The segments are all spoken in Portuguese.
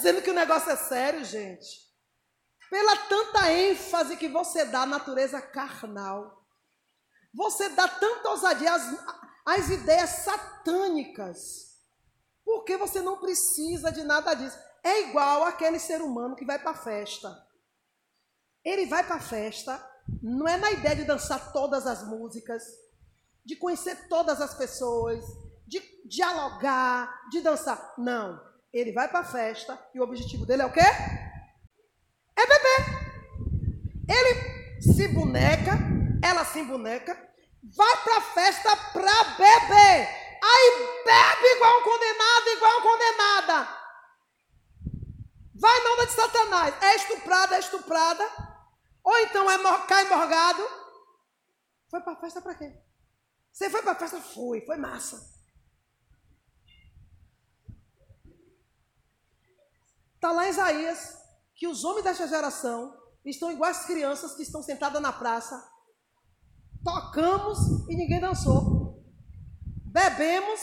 dizendo que o negócio é sério, gente. Pela tanta ênfase que você dá à natureza carnal. Você dá tanta ousadia às, às ideias satânicas. Porque você não precisa de nada disso. É igual aquele ser humano que vai para festa. Ele vai para festa, não é na ideia de dançar todas as músicas, de conhecer todas as pessoas, de dialogar, de dançar. Não. Ele vai para a festa e o objetivo dele é o quê? É beber. Ele se boneca, ela se boneca, vai para a festa para beber. Aí bebe igual um condenado, igual uma condenada. Vai na onda de Satanás. É estuprada, é estuprada. Ou então é cai morgado. Foi para a festa para quê? Você foi para a festa? Foi, foi massa. Está lá em Isaías que os homens desta geração estão iguais às crianças que estão sentadas na praça. Tocamos e ninguém dançou. Bebemos,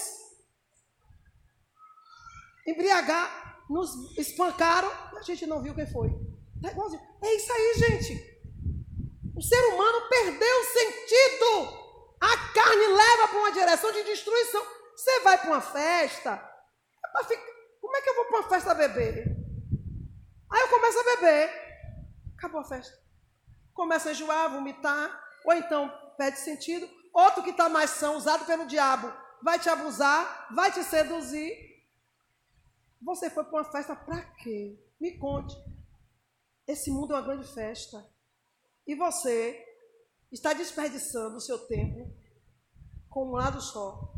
embriagar, nos espancaram e a gente não viu quem foi. Tá é isso aí, gente. O ser humano perdeu o sentido. A carne leva para uma direção de destruição. Você vai para uma festa, é ficar... como é que eu vou para uma festa beber? Aí eu começo a beber. Acabou a festa. Começa a enjoar, vomitar, ou então perde sentido. Outro que está mais são, usado pelo diabo, vai te abusar, vai te seduzir. Você foi para uma festa para quê? Me conte. Esse mundo é uma grande festa. E você está desperdiçando o seu tempo com um lado só.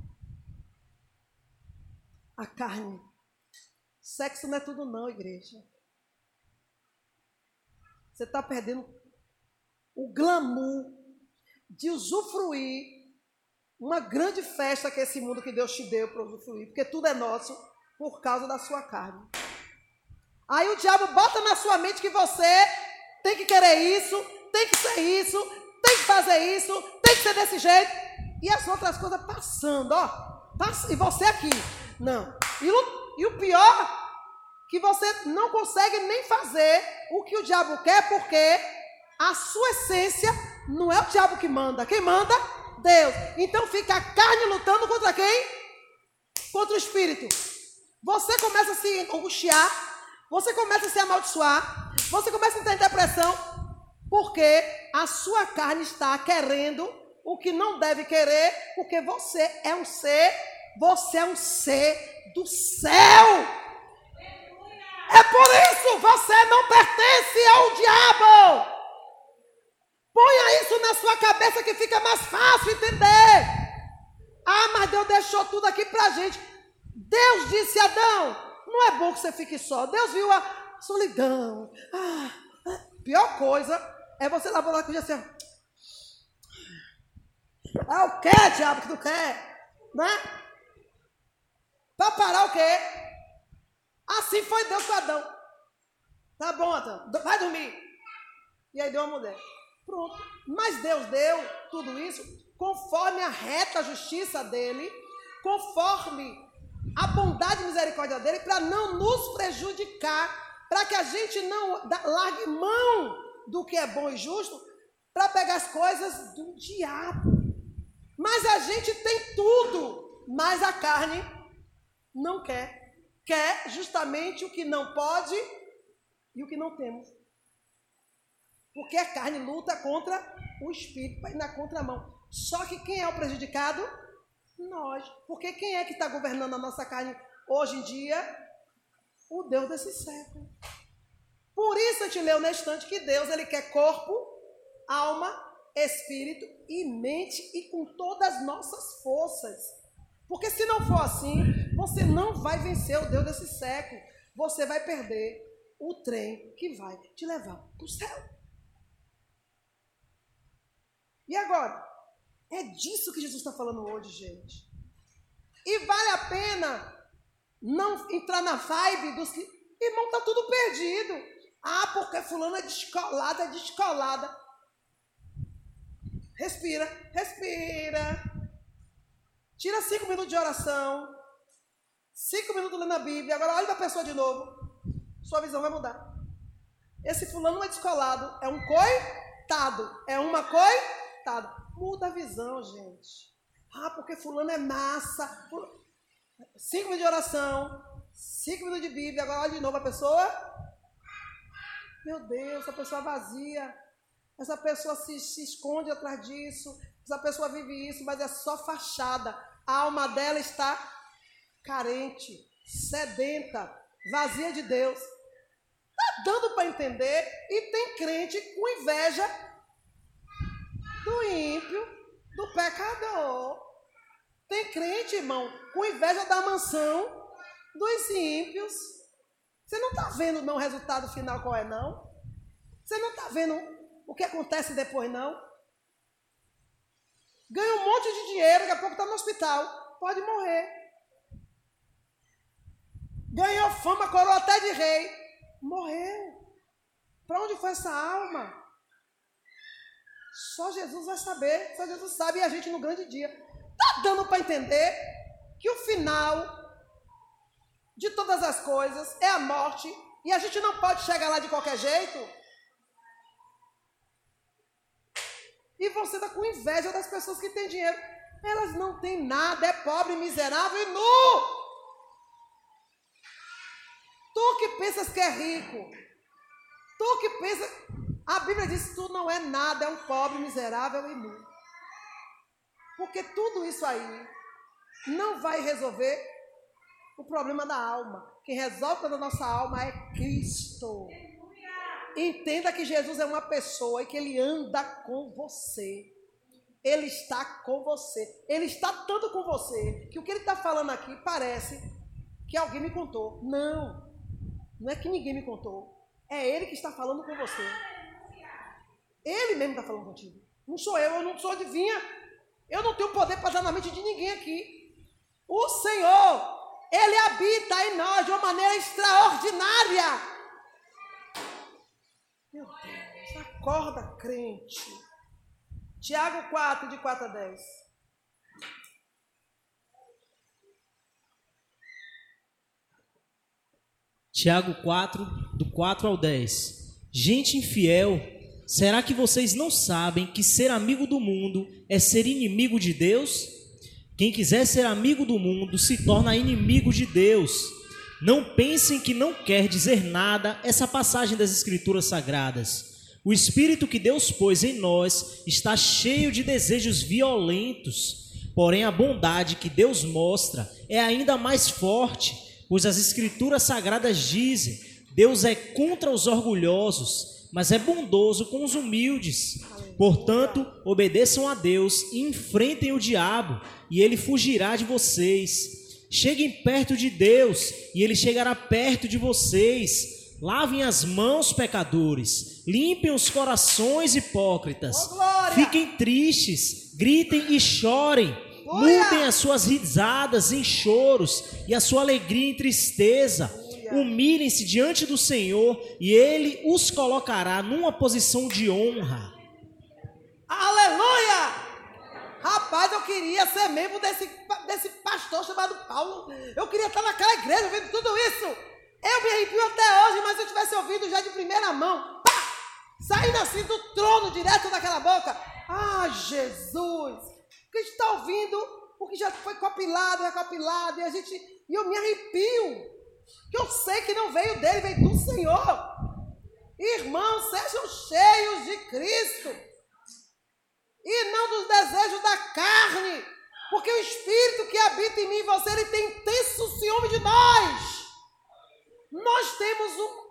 A carne. Sexo não é tudo não, igreja. Você está perdendo o glamour de usufruir uma grande festa que é esse mundo que Deus te deu para usufruir, porque tudo é nosso por causa da sua carne. Aí o diabo bota na sua mente que você tem que querer isso, tem que ser isso, tem que fazer isso, tem que ser desse jeito, e as outras coisas passando, ó. e você aqui. Não. E o, e o pior que você não consegue nem fazer o que o diabo quer, porque a sua essência não é o diabo que manda. Quem manda? Deus. Então fica a carne lutando contra quem? Contra o espírito. Você começa a se angustiar, você começa a se amaldiçoar, você começa a ter depressão, porque a sua carne está querendo o que não deve querer, porque você é um ser, você é um ser do céu. É por isso você não pertence ao diabo. Ponha isso na sua cabeça que fica mais fácil entender. Ah, mas Deus deixou tudo aqui pra gente. Deus disse a Adão: não é bom que você fique só. Deus viu a solidão. Ah, pior coisa é você lá com o assim. Ah, o que, diabo, que tu quer? Né? Para parar o quê? Assim foi Deus com Adão. Tá bom, Adão, vai dormir. E aí deu uma mulher. Pronto. Mas Deus deu tudo isso conforme a reta justiça dele, conforme a bondade e misericórdia dele, para não nos prejudicar, para que a gente não largue mão do que é bom e justo, para pegar as coisas do diabo. Mas a gente tem tudo, mas a carne não quer quer justamente o que não pode e o que não temos. Porque a carne luta contra o espírito para ir na contramão. Só que quem é o prejudicado? Nós. Porque quem é que está governando a nossa carne hoje em dia? O Deus desse século. Por isso a gente leu neste instante que Deus ele quer corpo, alma, espírito e mente e com todas as nossas forças. Porque se não for assim, você não vai vencer o Deus desse século. Você vai perder o trem que vai te levar para o céu. E agora? É disso que Jesus está falando hoje, gente. E vale a pena não entrar na vibe dos que. Irmão, está tudo perdido. Ah, porque fulano é descolada, é descolada. Respira, respira. Tira cinco minutos de oração. Cinco minutos lendo a Bíblia. Agora olha a pessoa de novo. sua visão vai mudar. Esse fulano não é descolado, é um coitado, é uma coitada. Muda a visão, gente. Ah, porque fulano é massa. Cinco minutos de oração, cinco minutos de Bíblia, agora olha de novo a pessoa. Meu Deus, essa pessoa vazia. Essa pessoa se, se esconde atrás disso. Essa pessoa vive isso, mas é só fachada. A alma dela está carente, sedenta, vazia de Deus. Está dando para entender. E tem crente com inveja do ímpio, do pecador. Tem crente, irmão, com inveja da mansão dos ímpios. Você não está vendo não, o resultado final qual é, não? Você não está vendo o que acontece depois, não? Ganha um monte de dinheiro, daqui a pouco está no hospital. Pode morrer. Ganhou fama, coroa até de rei. Morreu. Para onde foi essa alma? Só Jesus vai saber. Só Jesus sabe e a gente no grande dia. Está dando para entender que o final de todas as coisas é a morte e a gente não pode chegar lá de qualquer jeito. E você está com inveja das pessoas que têm dinheiro. Elas não têm nada, é pobre, miserável e nu. Tu que pensas que é rico, tu que pensa. A Bíblia diz que tu não é nada, é um pobre, miserável e nu. Porque tudo isso aí não vai resolver o problema da alma. Quem resolve a nossa alma é Cristo. Entenda que Jesus é uma pessoa e que ele anda com você. Ele está com você. Ele está tanto com você que o que ele está falando aqui parece que alguém me contou. Não, não é que ninguém me contou. É ele que está falando com você. Ele mesmo está falando contigo. Não sou eu, eu não sou adivinha. Eu não tenho poder para dar na mente de ninguém aqui. O Senhor ele habita em nós de uma maneira extraordinária. Meu Deus, acorda, crente. Tiago 4, de 4 a 10. Tiago 4, do 4 ao 10. Gente infiel, será que vocês não sabem que ser amigo do mundo é ser inimigo de Deus? Quem quiser ser amigo do mundo se torna inimigo de Deus. Não pensem que não quer dizer nada essa passagem das Escrituras Sagradas. O Espírito que Deus pôs em nós está cheio de desejos violentos, porém a bondade que Deus mostra é ainda mais forte, pois as Escrituras Sagradas dizem: Deus é contra os orgulhosos, mas é bondoso com os humildes. Portanto, obedeçam a Deus e enfrentem o diabo e ele fugirá de vocês. Cheguem perto de Deus, e ele chegará perto de vocês. Lavem as mãos, pecadores. Limpem os corações, hipócritas. Oh, Fiquem tristes, gritem e chorem. Mudem as suas risadas em choros e a sua alegria em tristeza. Humilhem-se diante do Senhor e ele os colocará numa posição de honra. Aleluia! Rapaz, eu queria ser membro desse, desse pastor chamado Paulo. Eu queria estar naquela igreja vendo tudo isso. Eu me arrepio até hoje, mas se eu tivesse ouvido já de primeira mão, pá, saindo assim do trono direto daquela boca. Ah, Jesus! Porque a gente está ouvindo o que já foi copilado, é copilado, e a gente. E eu me arrepio. Que eu sei que não veio dele, veio do Senhor. Irmãos, sejam cheios de Cristo e não dos desejos da carne, porque o Espírito que habita em mim e você, ele tem intenso ciúme de nós. Nós temos um,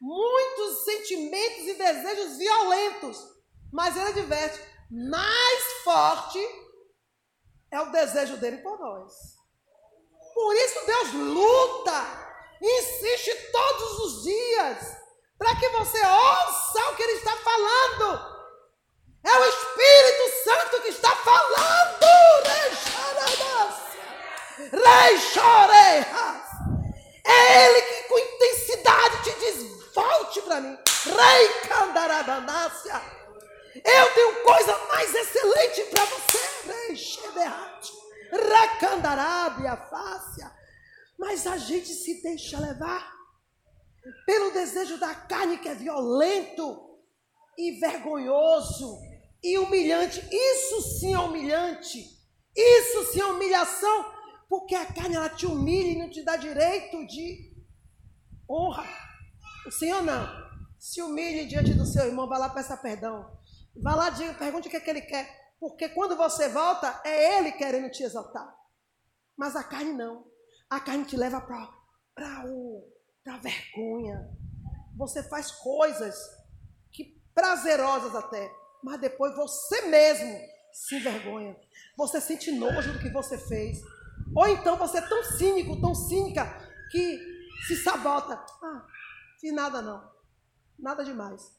muitos sentimentos e desejos violentos, mas ele adverte, mais forte é o desejo dele por nós. Por isso Deus luta, insiste todos os dias, para que você ouça o que ele está falando. É o Espírito Santo que está falando. É Ele que com intensidade te diz: volte para mim. Rei Candarabanácia. Eu tenho coisa mais excelente para você. Racandarábia fácia. Mas a gente se deixa levar. pelo desejo da carne que é violento e vergonhoso e humilhante. Isso sim é humilhante. Isso sim é humilhação, porque a carne ela te humilha e não te dá direito de honra. Sim ou não? Se humilhe diante do seu irmão, vá lá peça perdão. Vá lá, diga, pergunte o que, é que ele quer. Porque quando você volta, é ele querendo te exaltar. Mas a carne não. A carne te leva para a vergonha. Você faz coisas que prazerosas até, mas depois você mesmo se envergonha. Você sente nojo do que você fez. Ou então você é tão cínico, tão cínica, que se sabota. Ah, fiz nada não. Nada demais.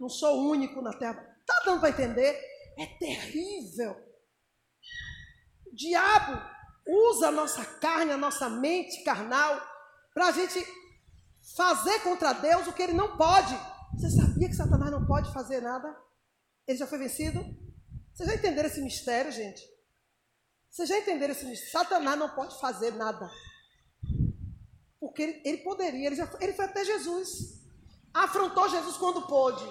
Não sou único na terra. Tá dando para entender? É terrível. O diabo usa a nossa carne, a nossa mente carnal, para a gente fazer contra Deus o que ele não pode. Você sabia que Satanás não pode fazer nada? Ele já foi vencido? Vocês já entenderam esse mistério, gente? Vocês já entenderam esse mistério? Satanás não pode fazer nada. Porque ele, ele poderia, ele, já, ele foi até Jesus. Afrontou Jesus quando pôde.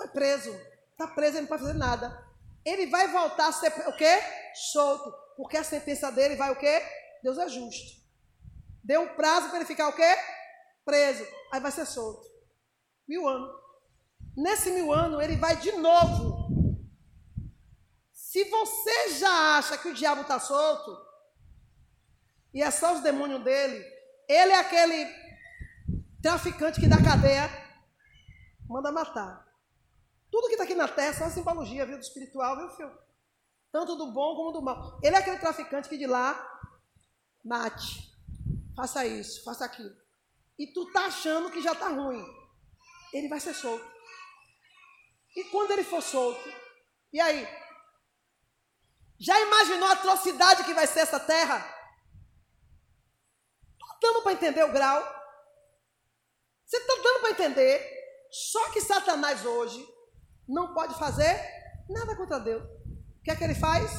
Foi preso. Está preso, ele não pode fazer nada. Ele vai voltar a ser o quê? Solto. Porque a sentença dele vai o quê? Deus é justo. Deu um prazo para ele ficar o quê? Preso. Aí vai ser solto. Mil anos. Nesse mil anos, ele vai de novo. Se você já acha que o diabo está solto, e é só os demônios dele, ele é aquele traficante que dá cadeia, manda matar. Tudo que está aqui na terra só simbologia, viu? Do espiritual, viu, filho? Tanto do bom como do mal. Ele é aquele traficante que de lá mate. Faça isso, faça aquilo. E tu tá achando que já tá ruim. Ele vai ser solto. E quando ele for solto? E aí? Já imaginou a atrocidade que vai ser essa terra? Tá dando para entender o grau? Você está dando para entender? Só que Satanás hoje não pode fazer nada contra Deus. O que é que ele faz?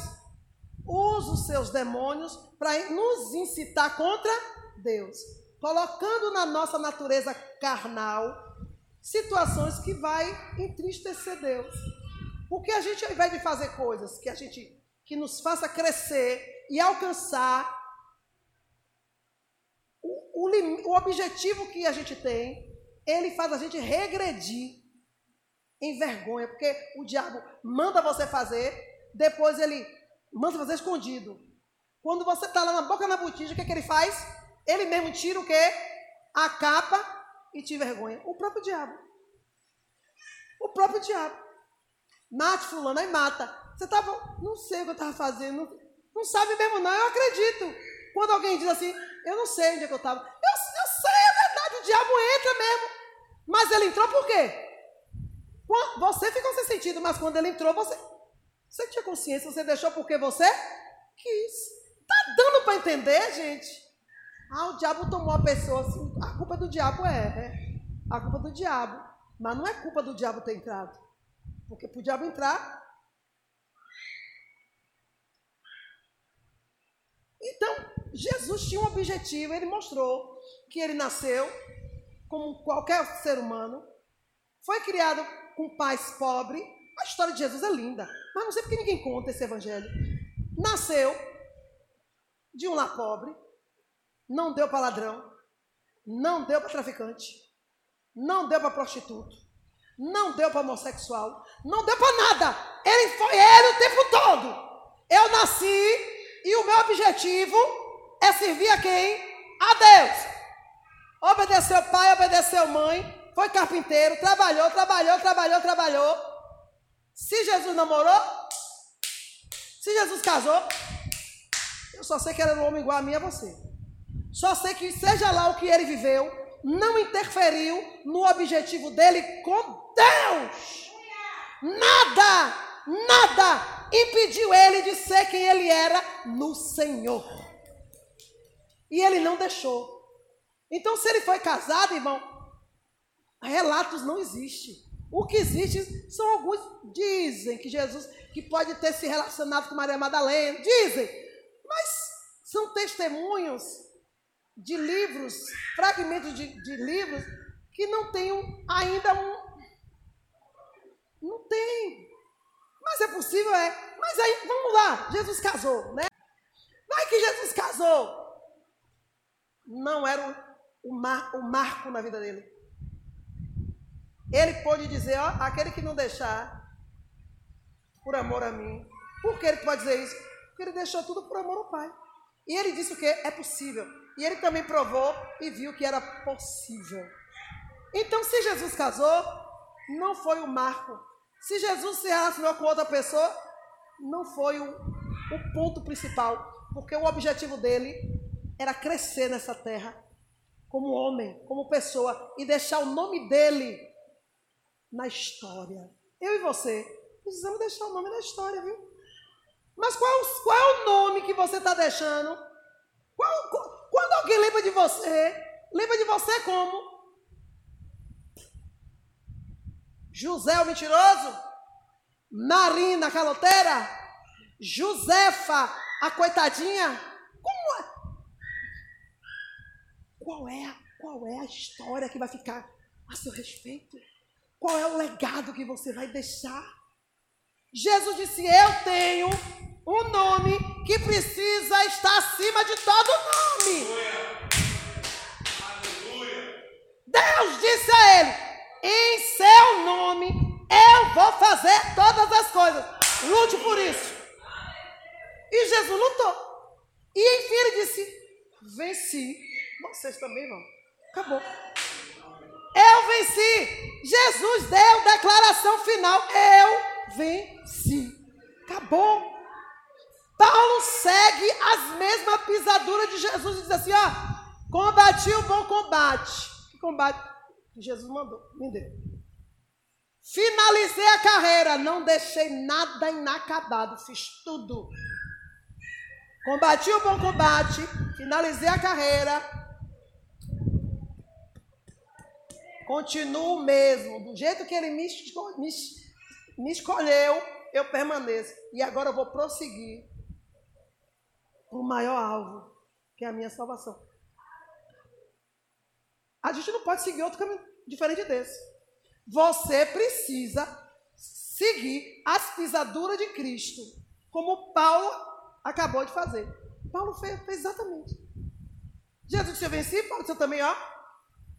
Usa os seus demônios para nos incitar contra Deus, colocando na nossa natureza carnal situações que vai entristecer Deus. Porque a gente, ao invés de fazer coisas que a gente que nos faça crescer e alcançar o, o, o objetivo que a gente tem, ele faz a gente regredir em vergonha, porque o diabo manda você fazer, depois ele manda fazer escondido. Quando você está lá na boca da botija, o que, é que ele faz? Ele mesmo tira o quê? A capa e te vergonha. O próprio diabo. O próprio diabo. Mate fulano, aí mata. Você estava, não sei o que eu estava fazendo, não, não, sabe mesmo não, eu acredito. Quando alguém diz assim, eu não sei onde é que eu estava. Eu, eu sei, é verdade, o diabo entra mesmo. Mas ele entrou por quê? Você ficou sem sentido, mas quando ele entrou, você, você tinha consciência, você deixou porque você quis. Tá dando para entender, gente? Ah, o diabo tomou a pessoa assim. A culpa do diabo é, né? A culpa do diabo. Mas não é culpa do diabo ter entrado. Porque para o diabo entrar. Então, Jesus tinha um objetivo, ele mostrou que ele nasceu como qualquer ser humano, foi criado com pais pobres. A história de Jesus é linda, mas não sei porque ninguém conta esse evangelho. Nasceu de um lar pobre, não deu para ladrão, não deu para traficante, não deu para prostituto, não deu para homossexual, não deu para nada. Ele foi ele o tempo todo. Eu nasci e o meu objetivo é servir a quem? A Deus. Obedeceu pai, obedeceu mãe, foi carpinteiro, trabalhou, trabalhou, trabalhou, trabalhou. Se Jesus namorou, se Jesus casou, eu só sei que era um homem igual a mim e a você. Só sei que, seja lá o que ele viveu, não interferiu no objetivo dele com Deus. Nada, nada impediu ele de ser quem ele era no Senhor. E ele não deixou. Então, se ele foi casado, irmão, relatos não existem. O que existe são alguns dizem que Jesus que pode ter se relacionado com Maria Madalena, dizem, mas são testemunhos de livros, fragmentos de, de livros, que não tenham ainda um. Não tem. Mas é possível, é. Mas aí, vamos lá, Jesus casou, né? Vai que Jesus casou. Não era o, o, mar, o marco na vida dele. Ele pôde dizer, ó, aquele que não deixar por amor a mim. Por que ele pode dizer isso? Porque ele deixou tudo por amor ao Pai. E ele disse o que? É possível. E ele também provou e viu que era possível. Então, se Jesus casou, não foi o marco. Se Jesus se relacionou com outra pessoa, não foi o, o ponto principal. Porque o objetivo dele era crescer nessa terra como homem, como pessoa e deixar o nome dele na história. Eu e você precisamos deixar o nome na história, viu? Mas qual, qual é o nome que você está deixando? Qual, qual, quando alguém lembra de você, lembra de você como? José o mentiroso? Marina a caloteira? Josefa a coitadinha? Como é? Qual é, qual é a história que vai ficar a seu respeito? Qual é o legado que você vai deixar? Jesus disse: Eu tenho um nome que precisa estar acima de todo nome. Deus disse a ele: Em seu nome eu vou fazer todas as coisas. Lute por isso. E Jesus lutou. E enfim ele disse: Venci. Vocês também vão. Acabou. Jesus deu declaração final. Eu venci. Acabou. Paulo segue as mesmas pisaduras de Jesus e diz assim: ó, combati o bom combate. Que combate? Que Jesus mandou, me deu. Finalizei a carreira, não deixei nada inacabado, fiz tudo. Combati o bom combate, finalizei a carreira. Continuo mesmo, do jeito que ele me, me, me escolheu, eu permaneço. E agora eu vou prosseguir o maior alvo, que é a minha salvação. A gente não pode seguir outro caminho diferente desse. Você precisa seguir as pisaduras de Cristo, como Paulo acabou de fazer. Paulo fez, fez exatamente. Jesus Eu venci, Paulo Eu também, ó.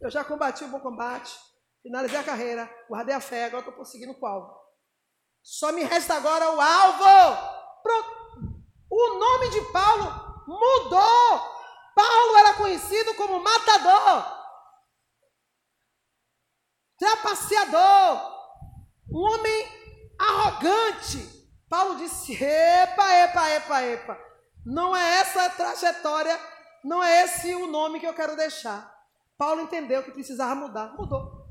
Eu já combati o bom combate, finalizei a carreira, guardei a fé, agora estou prosseguindo com o alvo. Só me resta agora o alvo. Pronto. O nome de Paulo mudou. Paulo era conhecido como matador, trapaceador, um homem arrogante. Paulo disse: epa, epa, epa, epa. Não é essa a trajetória, não é esse o nome que eu quero deixar. Paulo entendeu que precisava mudar. Mudou.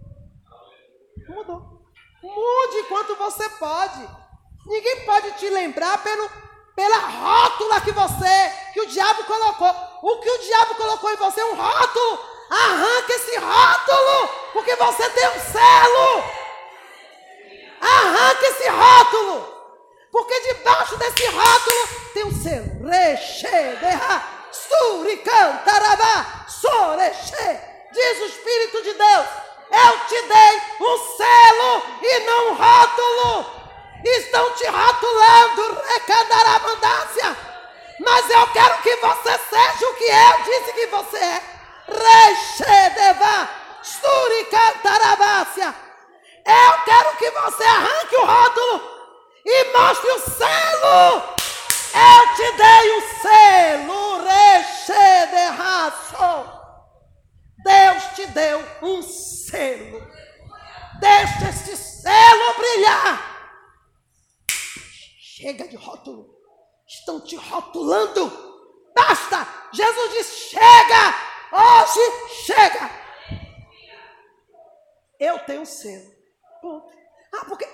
Mudou. Mude quanto você pode. Ninguém pode te lembrar pelo pela rótula que você, que o diabo colocou. O que o diabo colocou em você é um rótulo. Arranca esse rótulo, porque você tem um selo. Arranca esse rótulo, porque debaixo desse rótulo tem um selo. Reche, derra, suricantarabá, soreche. Diz o Espírito de Deus: Eu te dei um selo e não um rótulo estão te rotulando, recandaramandância. Mas eu quero que você seja o que eu disse que você é. Rechedeva, sturicantarabácia. Eu quero que você arranque o rótulo e mostre o selo. Eu te dei o selo, rechederaço. Deus te deu um selo. Deixa esse selo brilhar. Chega de rótulo. Estão te rotulando. Basta! Jesus diz: chega! Hoje chega! Eu tenho selo. Ponto. Ah, porque.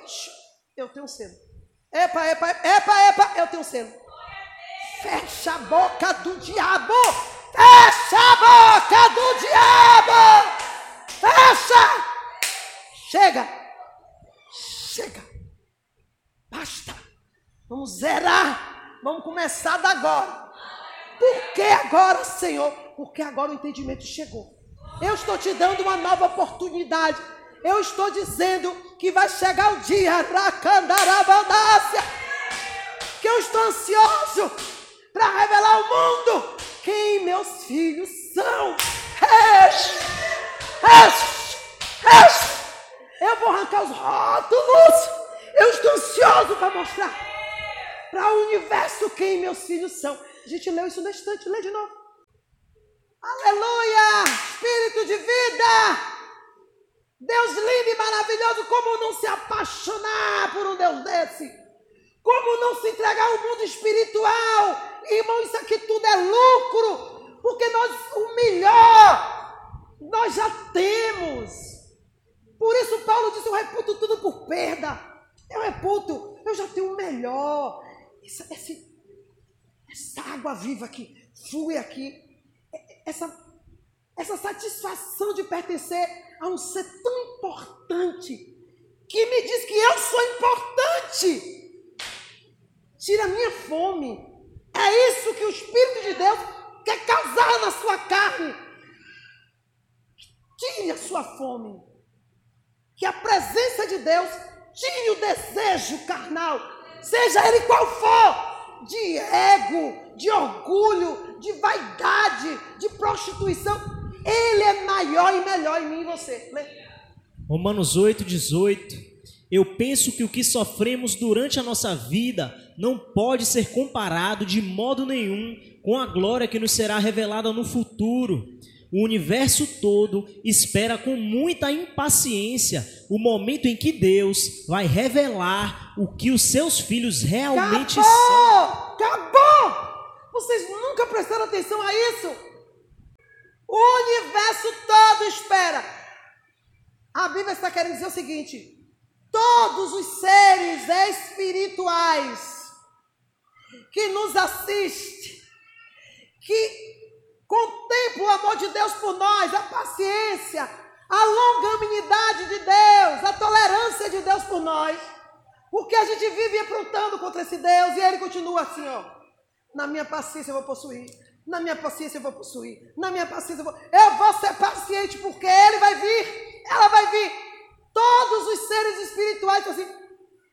Eu tenho selo. Epa, epa, epa, epa, eu tenho selo. Fecha a boca do diabo! Fecha a boca do diabo! Fecha! Chega! Chega! Basta! Vamos zerar. Vamos começar da agora. Por que agora, Senhor? Porque agora o entendimento chegou. Eu estou te dando uma nova oportunidade. Eu estou dizendo que vai chegar o dia para candarabandância. Que eu estou ansioso para revelar ao mundo quem meus filhos são. Eu vou arrancar os rótulos. Eu estou ansioso para mostrar para o universo quem meus filhos são. A gente leu isso na estante, lê de novo. Aleluia! Espírito de vida! Deus lindo e maravilhoso, como não se apaixonar por um Deus desse? Como não se entregar ao mundo espiritual? Irmão, isso aqui tudo é lucro, porque nós, o melhor, nós já temos. Por isso Paulo disse, eu reputo tudo por perda. Eu reputo, eu já tenho o melhor. Essa, essa água viva que flui aqui, essa, essa satisfação de pertencer a um ser tão importante, que me diz que eu sou importante, tira a minha fome. É isso que o Espírito de Deus quer causar na sua carne. Tire a sua fome. Que a presença de Deus tire o desejo carnal, seja ele qual for, de ego, de orgulho, de vaidade, de prostituição. Ele é maior e melhor em mim e você. Lê. Romanos 8, 18. Eu penso que o que sofremos durante a nossa vida não pode ser comparado de modo nenhum com a glória que nos será revelada no futuro. O universo todo espera com muita impaciência o momento em que Deus vai revelar o que os seus filhos realmente Acabou! são. Acabou! Vocês nunca prestaram atenção a isso? O universo todo espera. A Bíblia está querendo dizer o seguinte: todos os seres espirituais que nos assiste, que contempla o amor de Deus por nós, a paciência, a longanimidade de Deus, a tolerância de Deus por nós, porque a gente vive aprontando contra esse Deus e ele continua assim, ó. Na minha paciência eu vou possuir, na minha paciência eu vou possuir, na minha paciência eu vou. Eu vou ser paciente porque ele vai vir, ela vai vir. Todos os seres espirituais assim,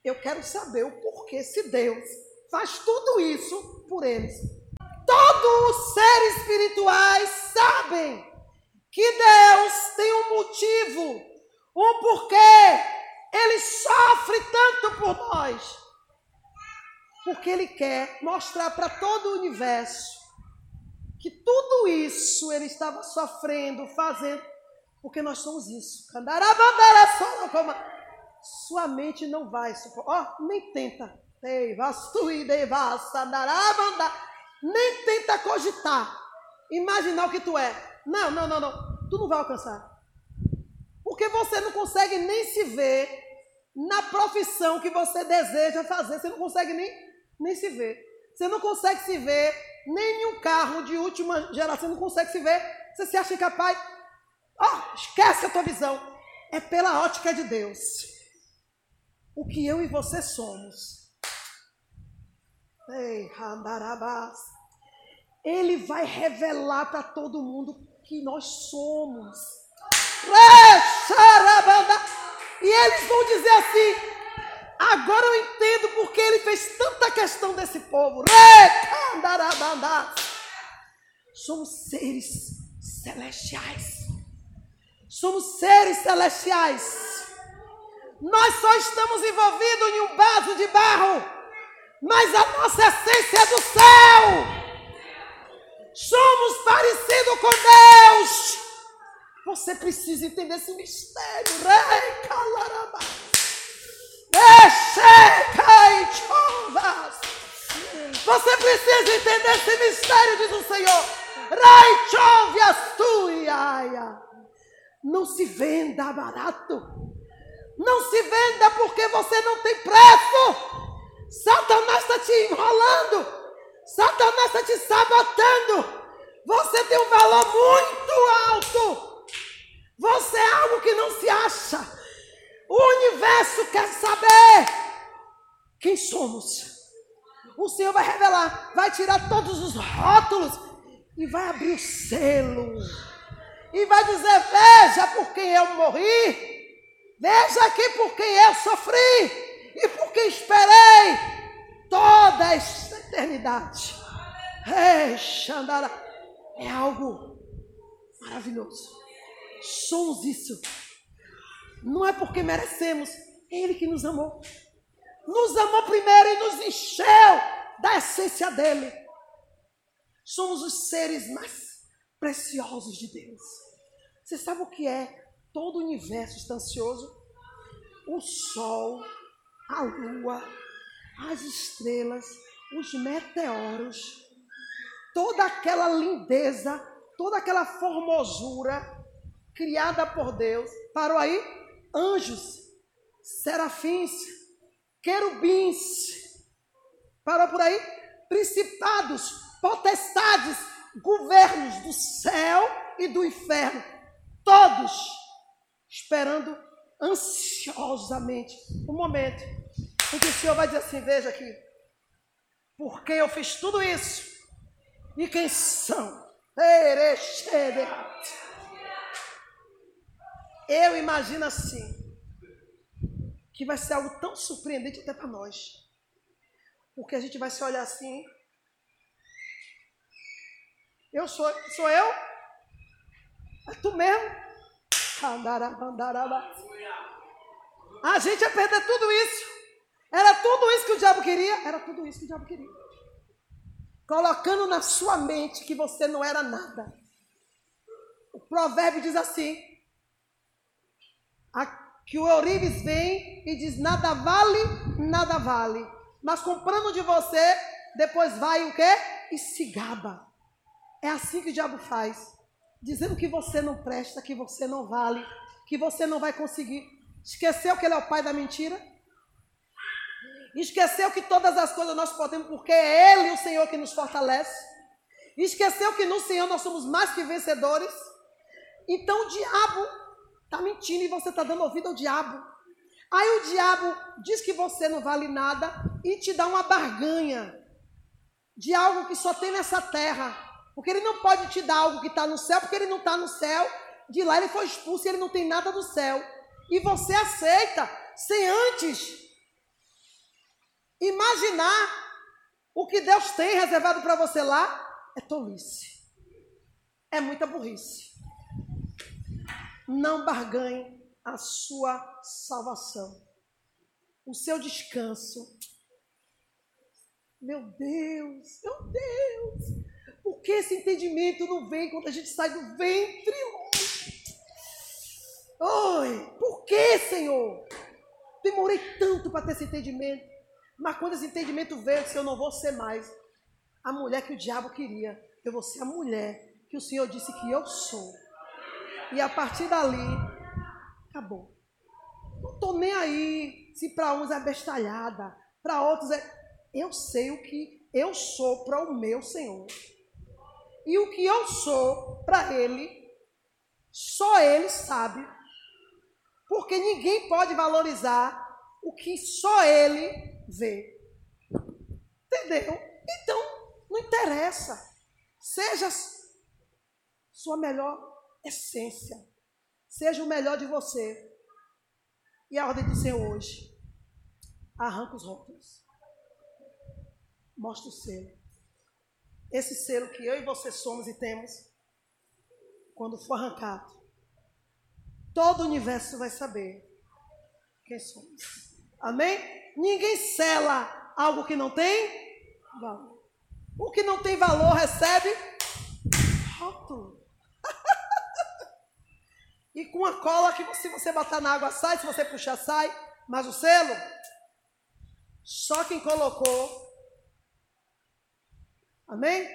eu quero saber o porquê se Deus faz tudo isso por eles. Todos os seres espirituais sabem que Deus tem um motivo, um porquê. Ele sofre tanto por nós. Porque Ele quer mostrar para todo o universo que tudo isso Ele estava sofrendo, fazendo, porque nós somos isso. Sua mente não vai suportar. Oh, nem tenta nem tenta cogitar, imaginar o que tu é. Não, não, não, não. Tu não vai alcançar. Porque você não consegue nem se ver na profissão que você deseja fazer. Você não consegue nem, nem se ver. Você não consegue se ver nem em um carro de última geração. Você não consegue se ver. Você se acha incapaz. Oh, esquece a tua visão. É pela ótica de Deus. O que eu e você somos Ele vai revelar para todo mundo que nós somos. E eles vão dizer assim: agora eu entendo porque ele fez tanta questão desse povo. Somos seres celestiais. Somos seres celestiais. Nós só estamos envolvidos em um vaso de barro mas a nossa essência é do céu. Somos parecidos com Deus. Você precisa entender esse mistério. Rei calarabá. Você precisa entender esse mistério, diz o Senhor. Rei chove Não se venda barato. Não se venda porque você não tem preço. Satanás está te enrolando. Satanás está te sabotando. Você tem um valor muito alto. Você é algo que não se acha. O universo quer saber quem somos. O Senhor vai revelar, vai tirar todos os rótulos. e vai abrir o selo e vai dizer: Veja por quem eu morri, veja aqui por quem eu sofri e por quem esperei toda esta eternidade. Ei, Xandara, é algo maravilhoso. Somos isso. Não é porque merecemos, é Ele que nos amou. Nos amou primeiro e nos encheu da essência dele. Somos os seres mais preciosos de Deus. Você sabe o que é todo o universo estancioso? O sol, a lua, as estrelas, os meteoros, toda aquela lindeza, toda aquela formosura criada por Deus. Parou aí? Anjos, serafins, querubins. Parou por aí? Principados, potestades, governos do céu e do inferno. Todos esperando ansiosamente o momento em que o Senhor vai dizer assim: Veja aqui, porque eu fiz tudo isso e quem são? Eu imagino assim, que vai ser algo tão surpreendente até para nós. Porque a gente vai se olhar assim. Eu sou, sou eu? É tu mesmo? A gente ia perder tudo isso. Era tudo isso que o diabo queria? Era tudo isso que o diabo queria. Colocando na sua mente que você não era nada. O provérbio diz assim: que o Eurives vem e diz: nada vale, nada vale. Mas comprando de você, depois vai o quê? E se gaba. É assim que o diabo faz. Dizendo que você não presta, que você não vale, que você não vai conseguir. Esqueceu que ele é o pai da mentira? Esqueceu que todas as coisas nós podemos, porque é Ele o Senhor que nos fortalece. Esqueceu que no Senhor nós somos mais que vencedores. Então o diabo está mentindo e você está dando ouvido ao diabo. Aí o diabo diz que você não vale nada e te dá uma barganha de algo que só tem nessa terra. Porque ele não pode te dar algo que está no céu, porque ele não está no céu. De lá ele foi expulso e ele não tem nada do céu. E você aceita sem antes Imaginar o que Deus tem reservado para você lá é tolice. É muita burrice. Não barganhe a sua salvação, o seu descanso. Meu Deus, meu Deus, por que esse entendimento não vem quando a gente sai do ventre? Oi, por que, Senhor? Demorei tanto para ter esse entendimento. Mas quando esse entendimento veio, eu disse, eu não vou ser mais a mulher que o diabo queria. Eu vou ser a mulher que o Senhor disse que eu sou. E a partir dali, acabou. Não estou nem aí se para uns é bestalhada, para outros é. Eu sei o que eu sou para o meu Senhor. E o que eu sou para Ele, só Ele sabe. Porque ninguém pode valorizar o que só Ele vê. Entendeu? Então, não interessa. Seja sua melhor essência. Seja o melhor de você. E a ordem do Senhor hoje. Arranca os rótulos. Mostra o selo. Esse selo que eu e você somos e temos, quando for arrancado, todo o universo vai saber quem somos. Amém? Ninguém sela algo que não tem valor. O que não tem valor recebe rótulo. e com a cola que se você botar na água sai, se você puxar sai, mas o selo só quem colocou. Amém?